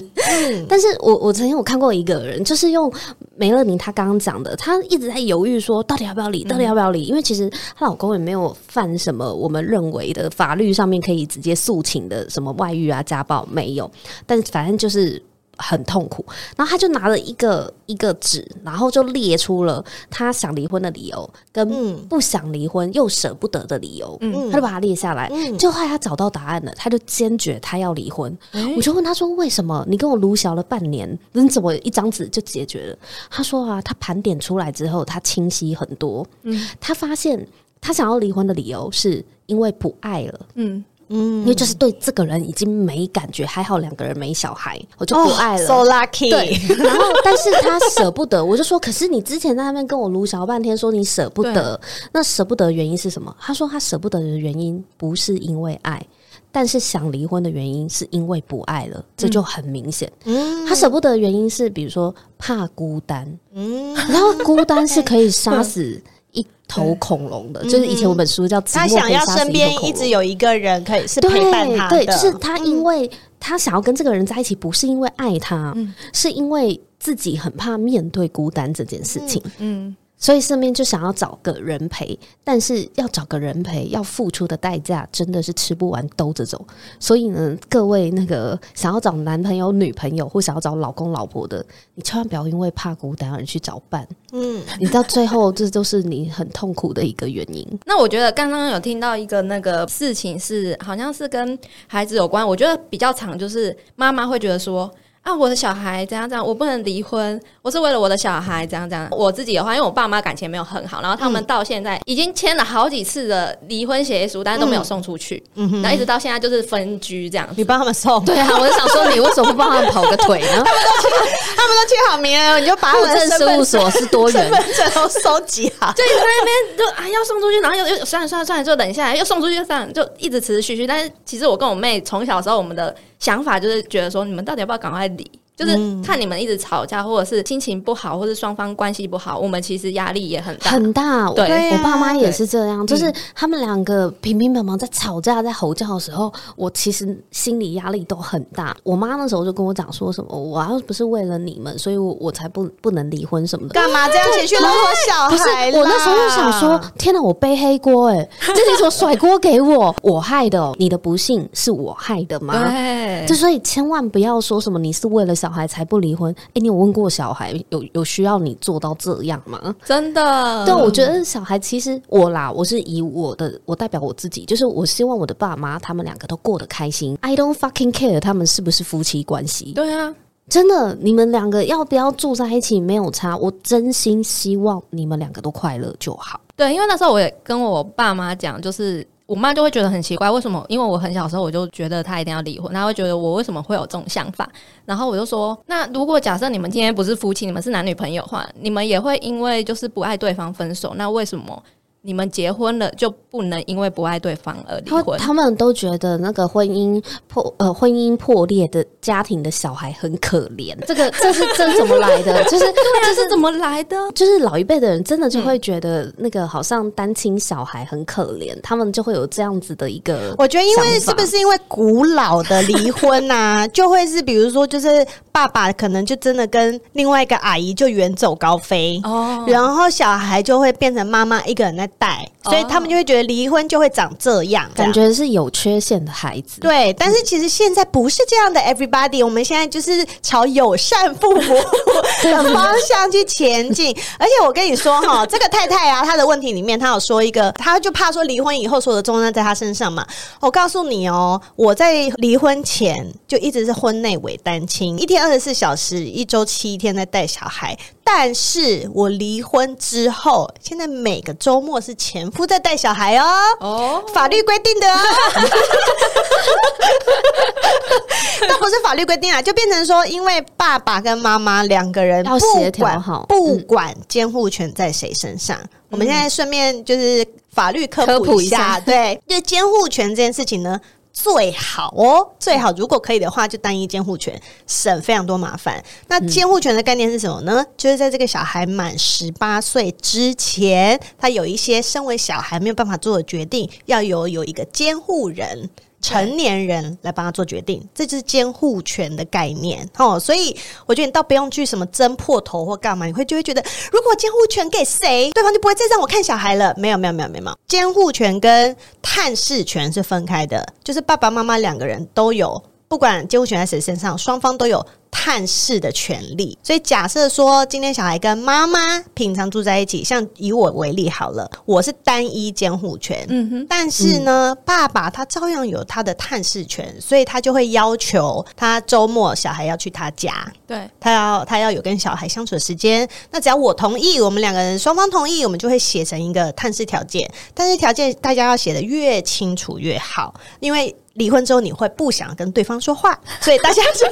但是我我曾经有看过一个人，就是用梅乐妮她刚刚讲的，她一直在犹豫说到底要不要离，到底要不要离？因为其实她老公也没有犯什么我们认为的法律上面可以直接诉请的什么外遇啊、家暴没有，但反正就是。很痛苦，然后他就拿了一个一个纸，然后就列出了他想离婚的理由，跟嗯不想离婚又舍不得的理由，嗯她就把它列下来。嗯就后来她找到答案了，他就坚决他要离婚。我就问他说：“为什么？你跟我卢小了半年，你怎么一张纸就解决了？”他说：“啊，他盘点出来之后，他清晰很多。嗯他发现他想要离婚的理由是因为不爱了。”嗯，嗯因为就是对这个人已经没感觉，还好两个人没小孩，我就不爱了。s o lucky。对，然后但是他舍不得，我就说，可是你之前在那边跟我撸小半天，说你舍不得，那舍不得的原因是什么？他说他舍不得的原因不是因为爱，但是想离婚的原因是因为不爱了，这就很明显。嗯他舍不得的原因是，比如说怕孤单，嗯，然后孤单是可以杀死 一头恐龙的，就是以前有本书叫《寂他想要身边一直有一个人可以是陪伴他的，对，就是他因为他想要跟这个人在一起，不是因为爱他，是因为自己很怕面对孤单这件事情。嗯，所以身边就想要找个人陪，但是要找个人陪，要付出的代价真的是吃不完兜着走。所以呢，各位那个想要找男朋友、女朋友或想要找老公、老婆的，你千万不要因为怕孤单而去找伴，嗯，你到最后这都是你很痛苦的一个原因。那我觉得刚刚有听到一个那个事情是，好像是跟孩子有关。我觉得比较常就是妈妈会觉得说。啊，我的小孩怎样怎样，我不能离婚，我是为了我的小孩怎样怎样。我自己的话，因为我爸妈感情没有很好，然后他们到现在已经签了好几次的离婚协议书，但是都没有送出去，嗯哼然后一直到现在就是分居这样子。你帮他们送，对啊，我就想说，你为什么不帮他们跑个腿呢？他们都签好名了，你就把他户们的身份政事务所是多元身，份证都收集好。就一直在那边就啊要送出去，然后又又算了算了算了，就等一下又送出去，又算了，就一直持持续续。但是其实我跟我妹从小时候，我们的想法就是觉得说，你们到底要不要赶快离？就是看你们一直吵架，或者是心情不好，或者双方关系不好，我们其实压力也很大。很大。对我爸妈也是这样，就是他们两个平平常常在吵架、在吼叫的时候，我其实心理压力都很大。我妈那时候就跟我讲说什么，我要不是为了你们，所以我我才不不能离婚什么的。干嘛 这样情绪勒索小不是？我那时候就想说，天哪，我背黑锅哎、这 你怎么甩锅给我？我害的哦，你的不幸是我害的吗？对，就所以千万不要说什么你是为了小孩才不离婚。哎、你有问过小孩有有需要你做到这样吗？真的。对，我觉得小孩其实我啦，我是以我的我代表我自己，就是我希望我的爸妈他们两个都过得开心。I don't fucking care 他们是不是夫妻关系，对啊，真的，你们两个要不要住在一起没有差，我真心希望你们两个都快乐就好。对，因为那时候我也跟我爸妈讲，就是我妈就会觉得很奇怪，为什么？因为我很小时候我就觉得她一定要离婚，她会觉得我为什么会有这种想法？然后我就说，那如果假设你们今天不是夫妻，你们是男女朋友的话，你们也会因为就是不爱对方分手，那为什么？你们结婚了就不能因为不爱对方而离婚？他们都觉得那个婚姻破呃婚姻破裂的家庭的小孩很可怜，这个这是这怎么来的？就是这是怎么来的？就是老一辈的人真的就会觉得那个好像单亲小孩很可怜，他们就会有这样子的一个。我觉得，因为是不是因为古老的离婚呐、就会是比如说，就是爸爸可能就真的跟另外一个阿姨就远走高飞。哦，然后小孩就会变成妈妈一个人在带，所以他们就会觉得离婚就会长这样，这样感觉是有缺陷的孩子，对，但是其实现在不是这样的，everybody，我们现在就是朝友善父母的方向去前进。而且我跟你说哈，这个太太啊，她的问题里面，她有说一个，她就怕说离婚以后所有的重担在她身上嘛。我告诉你哦，我在离婚前就一直是婚内伪单亲，一天二十四小时，一周七天在带小孩。但是我离婚之后，现在每个周末是前夫在带小孩哦。哦，法律规定的啊，但不是法律规定啊，就变成说，因为爸爸跟妈妈两个人不要协调管好不管监护权在谁身上。我们现在顺便就是法律科科普一下对，就监护权这件事情呢。最好哦，最好如果可以的话，就单一监护权，省非常多麻烦。那监护权的概念是什么呢？就是在这个小孩满十八岁之前，他有一些身为小孩没有办法做的决定，要有有一个监护人。成年人来帮他做决定，这就是监护权的概念哦。所以我觉得你倒不用去什么争破头或干嘛，你会就会觉得，如果监护权给谁，对方就不会再让我看小孩了。没有没有没有没有，监护权跟探视权是分开的，就是爸爸妈妈两个人都有。不管监护权在谁身上，双方都有探视的权利。所以假设说今天小孩跟妈妈平常住在一起，像以我为例好了，我是单一监护权，嗯哼，但是呢，爸爸他照样有他的探视权，所以他就会要求他周末小孩要去他家，对，他要他要有跟小孩相处的时间。那只要我同意，我们两个人双方同意，我们就会写成一个探视条件。但是条件大家要写的越清楚越好，因为。离婚之后你会不想跟对方说话，所以大家就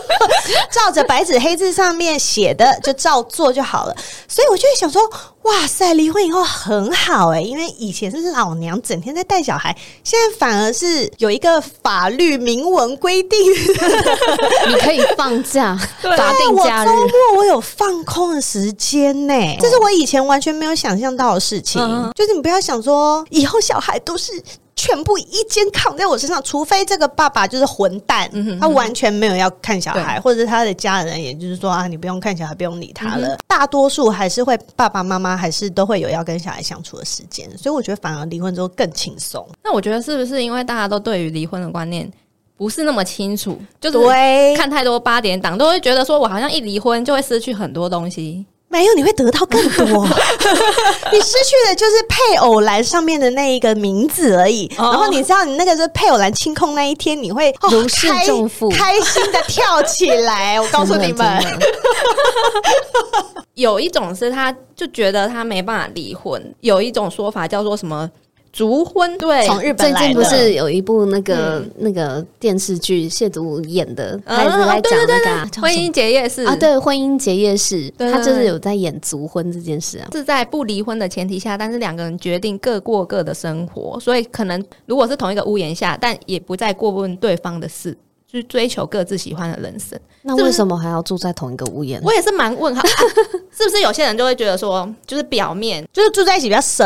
照着白纸黑字上面写的就照做就好了。所以我就会想说，哇塞，离婚以后很好哎、因为以前是老娘整天在带小孩，现在反而是有一个法律明文规定，你可以放假，法定我假日周。末我有放空的时间呢、这是我以前完全没有想象到的事情。嗯就是你不要想说以后小孩都是。全部一肩扛在我身上，除非这个爸爸就是混蛋，他完全没有要看小孩，或者是他的家人，也就是说啊，你不用看小孩，不用理他了。大多数还是会爸爸妈妈还是都会有要跟小孩相处的时间，所以我觉得反而离婚之后更轻松。那我觉得是不是因为大家都对于离婚的观念不是那么清楚，就是对，看太多八点档，都会觉得说我好像一离婚就会失去很多东西。没有，你会得到更多。你失去的就是配偶栏上面的那一个名字而已。哦然后你知道，你那个是配偶栏清空那一天，你会、哦如释开重负开心的跳起来。我告诉你们，有一种是他就觉得他没办法离婚，有一种说法叫做什么逐婚，对，从日本最近不是有一部那个、那个电视剧谢祖武演的，他一直嗯在讲那对对对个婚姻结业式。啊，对婚姻结业式，他就是有在演足婚这件事啊。是在不离婚的前提下，但是两个人决定各过各的生活，所以可能如果是同一个屋檐下，但也不再过问对方的事，去追求各自喜欢的人生。那为什么还要住在同一个屋檐？我也是蛮问号，是不是有些人就会觉得说，就是表面就是住在一起比较省，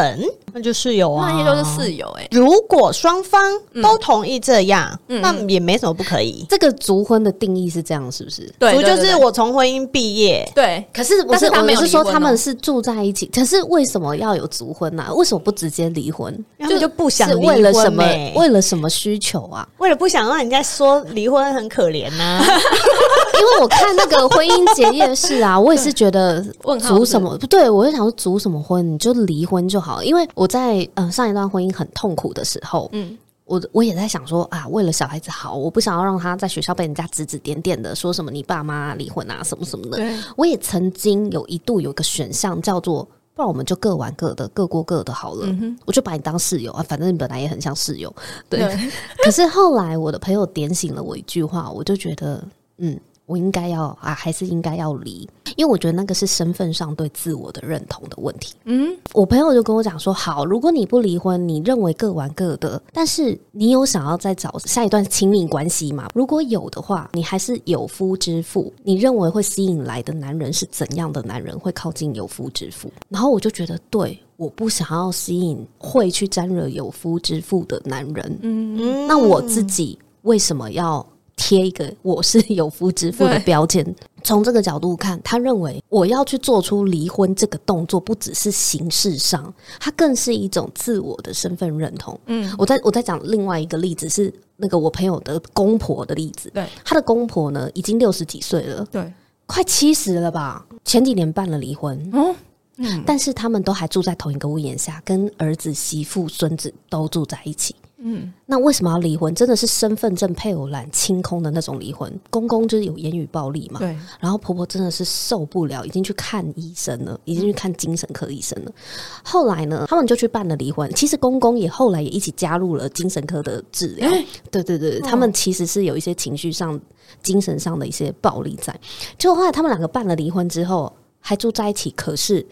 那就室友啊。那些都是室友、欸，哎，如果双方都同意这样，那也没什么不可以。这个族婚的定义是这样，是不是？对，族就是我从婚姻毕业，对。可是不是，但是他没有我是说他们是住在一起，可是为什么要有族婚呢、为什么不直接离婚？他们就不想是为了什么？欸为了什么需求啊？为了不想让人家说离婚很可怜呐、因为我看那个婚姻结业式啊，我也是觉得问号族什么不对，我就想说组什么婚，你就离婚就好了。因为我在呃上一段婚姻很痛苦的时候，嗯我我也在想说啊，为了小孩子好，我不想要让他在学校被人家指指点点的，说什么你爸妈离婚啊什么什么的。我也曾经有一度有个选项叫做。不然我们就各玩各的，各过各的好了。我就把你当室友啊，反正你本来也很像室友。对，可是后来我的朋友点醒了我一句话，我就觉得，嗯，我应该要啊，还是应该要离，因为我觉得那个是身份上对自我的认同的问题。嗯，我朋友就跟我讲说，好，如果你不离婚，你认为各玩各的，但是你有想要再找下一段亲密关系吗？如果有的话，你还是有夫之妇，你认为会吸引来的男人是怎样的男人会靠近有夫之妇？然后我就觉得，对，我不想要吸引会去沾惹有夫之妇的男人。嗯那我自己为什么要贴一个我是有夫之妇的标签？从这个角度看，他认为我要去做出离婚这个动作，不只是形式上，它更是一种自我的身份认同。嗯，我在我在讲另外一个例子是那个我朋友的公婆的例子，对他的公婆呢已经六十几岁了，对，快七十了吧？前几年办了离婚，嗯，但是他们都还住在同一个屋檐下，跟儿子、媳妇、孙子都住在一起。嗯，那为什么要离婚？真的是身份证配偶栏清空的那种离婚。公公就是有言语暴力嘛，对，然后婆婆真的是受不了，已经去看医生了，已经去看精神科医生了。后来呢，他们就去办了离婚。其实公公也后来也一起加入了精神科的治疗。对对对，他们其实是有一些情绪上、精神上的一些暴力在。结果后来他们两个办了离婚之后，还住在一起，可是。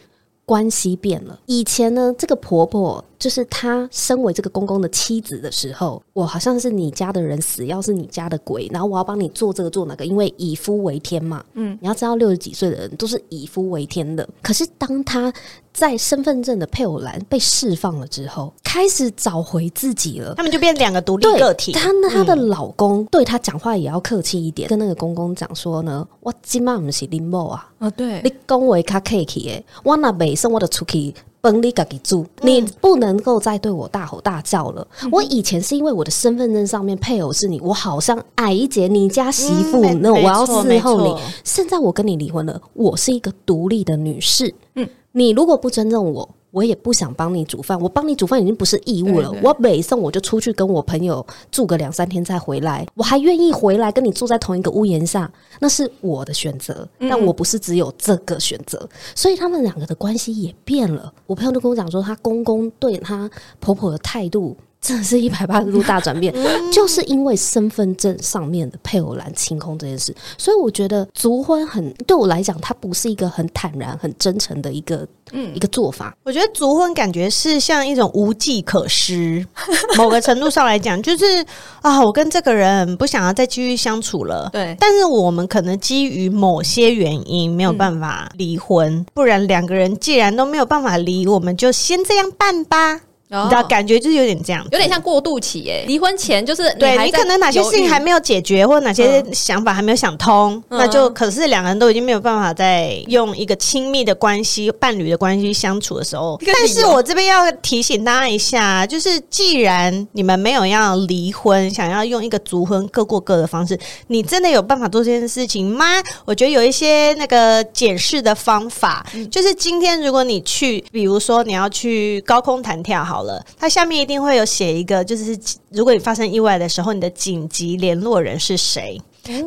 关系变了。以前呢，这个婆婆就是他身为这个公公的妻子的时候，我好像是你家的人，死要是你家的鬼，然后我要帮你做这个做那个，因为以夫为天嘛。嗯，你要知道，六十几岁的人都是以夫为天的。可是当他在身份证的配偶栏被释放了之后，开始找回自己了。他们就变两个独立对个体。她呢，她的老公对她讲话也要客气一点，跟那个公公讲说呢，我今晚不是林某啊，啊对，你讲话较客气诶，我若袂生我的出去帮你自己住，你不能够再对我大吼大叫了。我以前是因为我的身份证上面配偶是你，我好像矮一截你家媳妇，嗯那、我要伺候你。现在我跟你离婚了，我是一个独立的女士。嗯，你如果不尊重我。我也不想帮你煮饭，我帮你煮饭已经不是义务了。对对我每送我就出去跟我朋友住个两三天再回来，我还愿意回来跟你住在同一个屋檐下，那是我的选择。但我不是只有这个选择，所以他们两个的关系也变了。我朋友就跟我讲说，她公公对她婆婆的态度真的是一百八十度大转变，就是因为身份证上面的配偶栏清空这件事，所以我觉得族婚很对我来讲，它不是一个很坦然、很真诚的一个嗯一个做法。我觉得族婚感觉是像一种无计可施，某个程度上来讲，就是啊，我跟这个人不想要再继续相处了。对，但是我们可能基于某些原因没有办法离婚，不然两个人既然都没有办法离，我们就先这样办吧。你知道，感觉就是有点这样，有点像过渡期耶。离婚前就是对你可能哪些事情还没有解决，或者哪些想法还没有想通，那就可是两个人都已经没有办法再用一个亲密的关系、伴侣的关系相处的时候。但是我这边要提醒大家一下，就是既然你们没有要离婚，想要用一个足婚各过各的方式，你真的有办法做这件事情吗？我觉得有一些那个检视的方法，就是今天如果你去，比如说你要去高空弹跳，好。好了，它下面一定会有写一个，就是如果你发生意外的时候，你的紧急联络人是谁？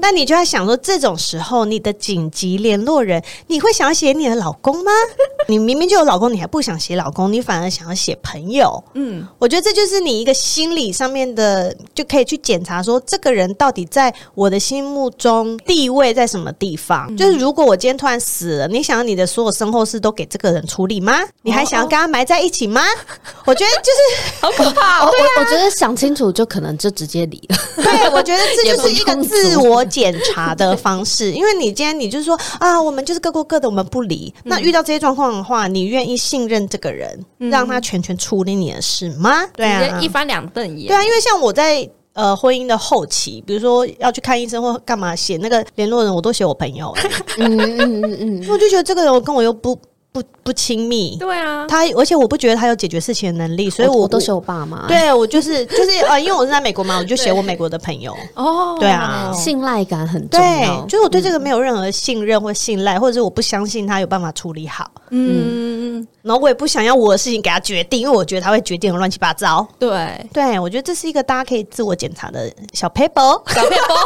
那你就在想说，这种时候你的紧急联络人，你会想要写你的老公吗？你明明就有老公，你还不想写老公，你反而想要写朋友。嗯，我觉得这就是你一个心理上面的，就可以去检查说，这个人到底在我的心目中地位在什么地方？就是如果我今天突然死了，你想要你的所有身后事都给这个人处理吗？你还想要跟他埋在一起吗？我觉得就是 好可怕。对啊，我觉得想清楚就可能就直接离了。对，我觉得这就是一个自我。我检查的方式，因为你今天你就是说啊，我们就是各过各的，我们不离。那遇到这些状况的话，你愿意信任这个人，让他全权处理你的事吗？对啊，一翻两瞪眼。对啊，因为像我在呃婚姻的后期，比如说要去看医生或干嘛，写那个联络人，我都写我朋友。嗯嗯嗯嗯，我就觉得这个人跟我又不。不不亲密，对啊，他而且我不觉得他有解决事情的能力，所以我都是我爸妈。对，我就是就是呃，因为我是在美国嘛，我就写我美国的朋友。哦，对啊，信赖感很重要，就是我对这个没有任何信任或信赖，或者是我不相信他有办法处理好。嗯，然后我也不想要我的事情给他决定，因为我觉得他会决定的乱七八糟。对，对我觉得这是一个大家可以自我检查的小 paper，小 paper。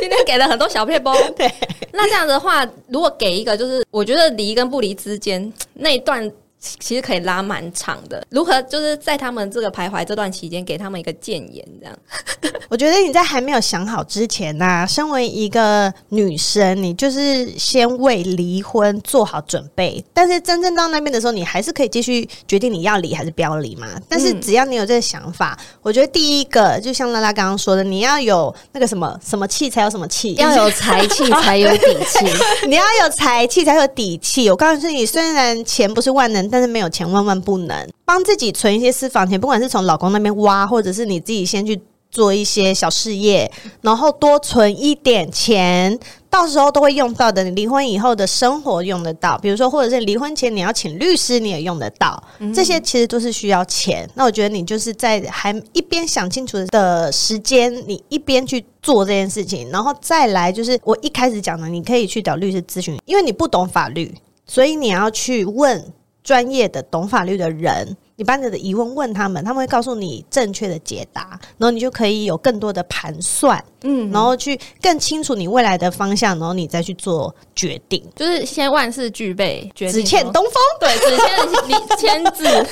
今天给了很多小 paper。对，那这样的话，如果给一个，就是我觉得离跟不不离之间那一段。其实可以拉蛮长的，如何就是在他们这个徘徊这段期间，给他们一个谏言，这样。我觉得你在还没有想好之前呢，身为一个女生，你就是先为离婚做好准备。但是真正到那边的时候，你还是可以继续决定你要离还是不要离嘛。但是只要你有这个想法，我觉得第一个就像拉拉刚刚说的，你要有那个什么什么气才有什么气，要有财气才有底气。你要有财气才有底气。我告诉你，虽然钱不是万能。但是没有钱万万不能帮自己存一些私房钱，不管是从老公那边挖，或者是你自己先去做一些小事业，然后多存一点钱，到时候都会用到的。你离婚以后的生活用得到，比如说或者是离婚前你要请律师，你也用得到。这些其实都是需要钱。那我觉得你就是在还一边想清楚的时间，你一边去做这件事情，然后再来就是我一开始讲的，你可以去找律师咨询，因为你不懂法律，所以你要去问。专业的懂法律的人，你把你的疑问问他们，他们会告诉你正确的解答，然后你就可以有更多的盘算，嗯，然后去更清楚你未来的方向，然后你再去做决定，就是先万事俱备，只欠东风，对，只欠你签字，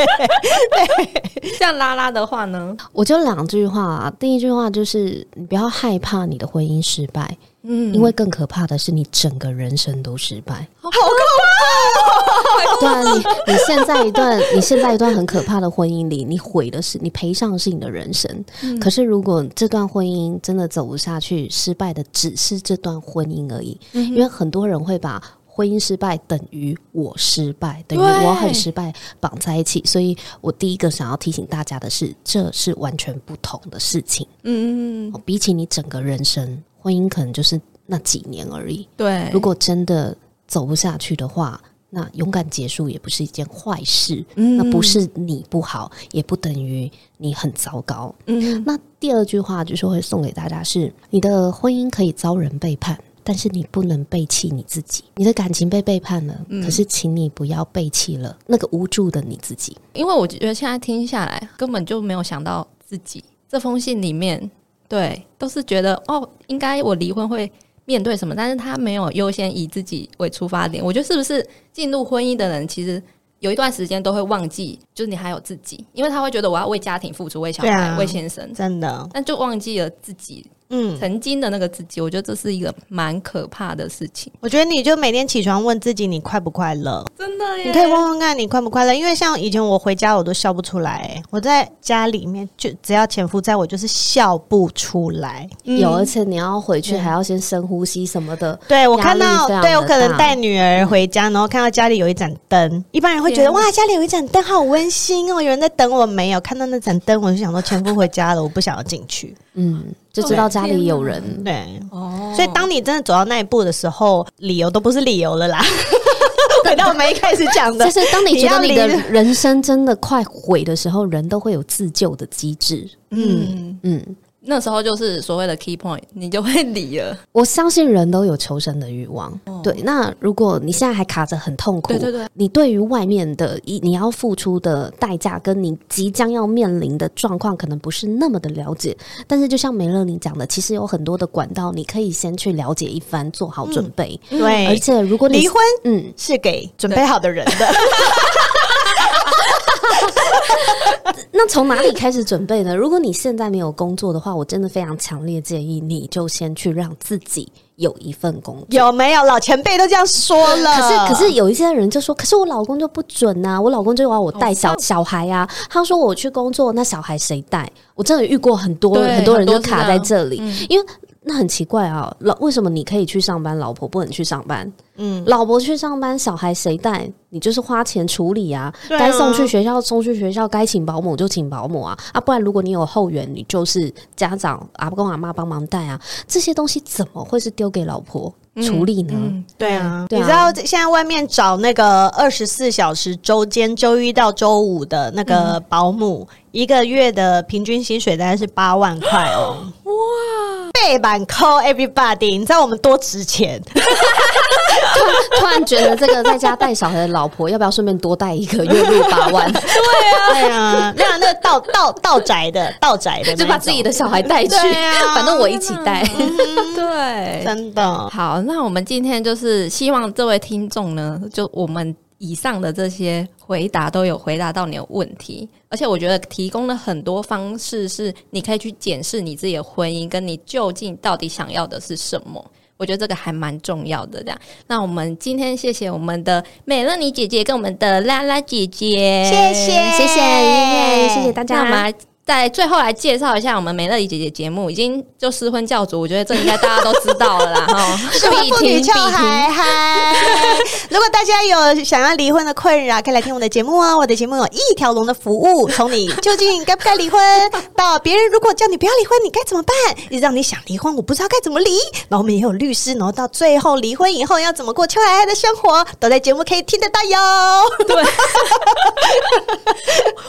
对，像拉拉的话呢，我就两句话，第一句话就是你不要害怕你的婚姻失败。嗯，因为更可怕的是，你整个人生都失败，好可怕！对啊，你你现在一段，你现在一段很可怕的婚姻里，你毁的是你赔上的是你的人生。可是，如果这段婚姻真的走不下去，失败的只是这段婚姻而已。因为很多人会把婚姻失败等于我失败，等于我很失败绑在一起。所以我第一个想要提醒大家的是，这是完全不同的事情。嗯嗯嗯，比起你整个人生。婚姻可能就是那几年而已。对，如果真的走不下去的话，那勇敢结束也不是一件坏事。嗯，那不是你不好，也不等于你很糟糕。嗯，那第二句话就是会送给大家：是你的婚姻可以遭人背叛，但是你不能背弃你自己。你的感情被背叛了，可是请你不要背弃了那个无助的你自己。因为我觉得现在听下来，根本就没有想到自己这封信里面。对，都是觉得哦，应该我离婚会面对什么，但是他没有优先以自己为出发点。我觉得是不是进入婚姻的人，其实有一段时间都会忘记，就是你还有自己，因为他会觉得我要为家庭付出，为小孩，啊为先生，真的，但就忘记了自己嗯，曾经的那个自己。我觉得这是一个蛮可怕的事情，我觉得你就每天起床问自己你快不快乐，真的耶你可以问问看你快不快乐，因为像以前我回家我都笑不出来、我在家里面就只要前夫在我就是笑不出来。有，而且你要回去还要先深呼吸什么的。对我看到，对我可能带女儿回家，然后看到家里有一盏灯，一般人会觉得哇，家里有一盏灯好温馨哦，有人在等我。没有看到那盏灯，我就想说前夫回家了，我不想要进去。嗯，就知道家里有人。对，哦所以当你真的走到那一步的时候，理由都不是理由了啦。回到我们一开始讲的就，是当你觉得你的人生真的快毁的时候，人都会有自救的机制。嗯，嗯，那时候就是所谓的 key point，你就会理了。我相信人都有求生的欲望。对，那如果你现在还卡着很痛苦，对对对，你对于外面的一你要付出的代价，跟你即将要面临的状况，可能不是那么的了解。但是就像梅乐你讲的，其实有很多的管道，你可以先去了解一番，做好准备。而对，且如果你离婚嗯，是给准备好的人的。那从哪里开始准备呢？如果你现在没有工作的话，我真的非常强烈建议你就先去让自己有一份工作。有没有老前辈都这样说了？可是，可是有一些人就说，可是我老公就不准呐、我老公就要我带小小孩啊。他说我去工作，那小孩谁带？我真的遇过很多对很多人就卡在这里，因为那很奇怪啊，老为什么你可以去上班，老婆不能去上班？嗯，老婆去上班，小孩谁带？你就是花钱处理啊，该送去学校送去学校，该请保姆就请保姆啊，啊，不然如果你有后援，你就是家长阿公阿妈帮忙带啊，这些东西怎么会是丢给老婆处理呢？嗯，对啊，对啊你知道现在外面找那个二十四小时周间周一到周五的那个保姆，一个月的平均薪水大概是八万块哦。哇！背板扣 everybody，你知道我们多值钱？突然觉得这个在家带小孩的老婆，要不要顺便多带一个月入八万，对啊，对啊那个道道道宅的道宅的就把自己的小孩带去，啊。反正我一起带。对，真的。好，那我们今天就是希望这位听众呢，就我们以上的这些回答都有回答到你的问题，而且我觉得提供了很多方式，是你可以去检视你自己的婚姻，跟你究竟到底想要的是什么。我觉得这个还蛮重要的。这样，那我们今天谢谢我们的美乐妮姐姐跟我们的拉拉姐姐，谢谢谢谢谢谢大家。那我们来在最后来介绍一下我们美乐妮姐姐节目，已经就失婚教主，我觉得这应该大家都知道了啦 哈。适婚妇女俏嗨嗨！如果大家有想要离婚的困扰，可以来听我的节目哦。我的节目有一条龙的服务，从你究竟该不该离婚，到别人如果叫你不要离婚，你该怎么办？一直让你想离婚，我不知道该怎么离。然后我们也有律师，然后到最后离婚以后要怎么过秋海海的生活，都在节目可以听得到哟。对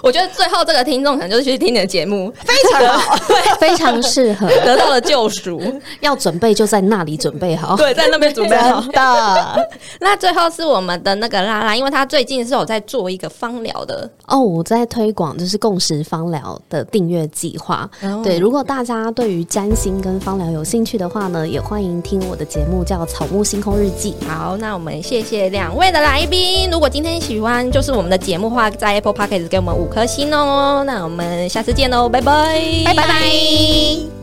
我觉得最后这个听众可能就是去听你的节目，非常好，非常适合，得到了救赎。要准备就在那里准备好。对，在那边准备好。的。那最后是我们的那个拉拉，因为他最近是有在做一个芳疗的，哦，我在推广就是共识芳疗的订阅计划。哦对，如果大家对于占星跟芳疗有兴趣的话呢，也欢迎听我的节目叫《草木星空日记》。好，那我们谢谢两位的来宾。如果今天喜欢就是我们的节目的话，在 Apple Podcast 给我们五颗星哦。那我们下次见喽，拜拜，拜拜。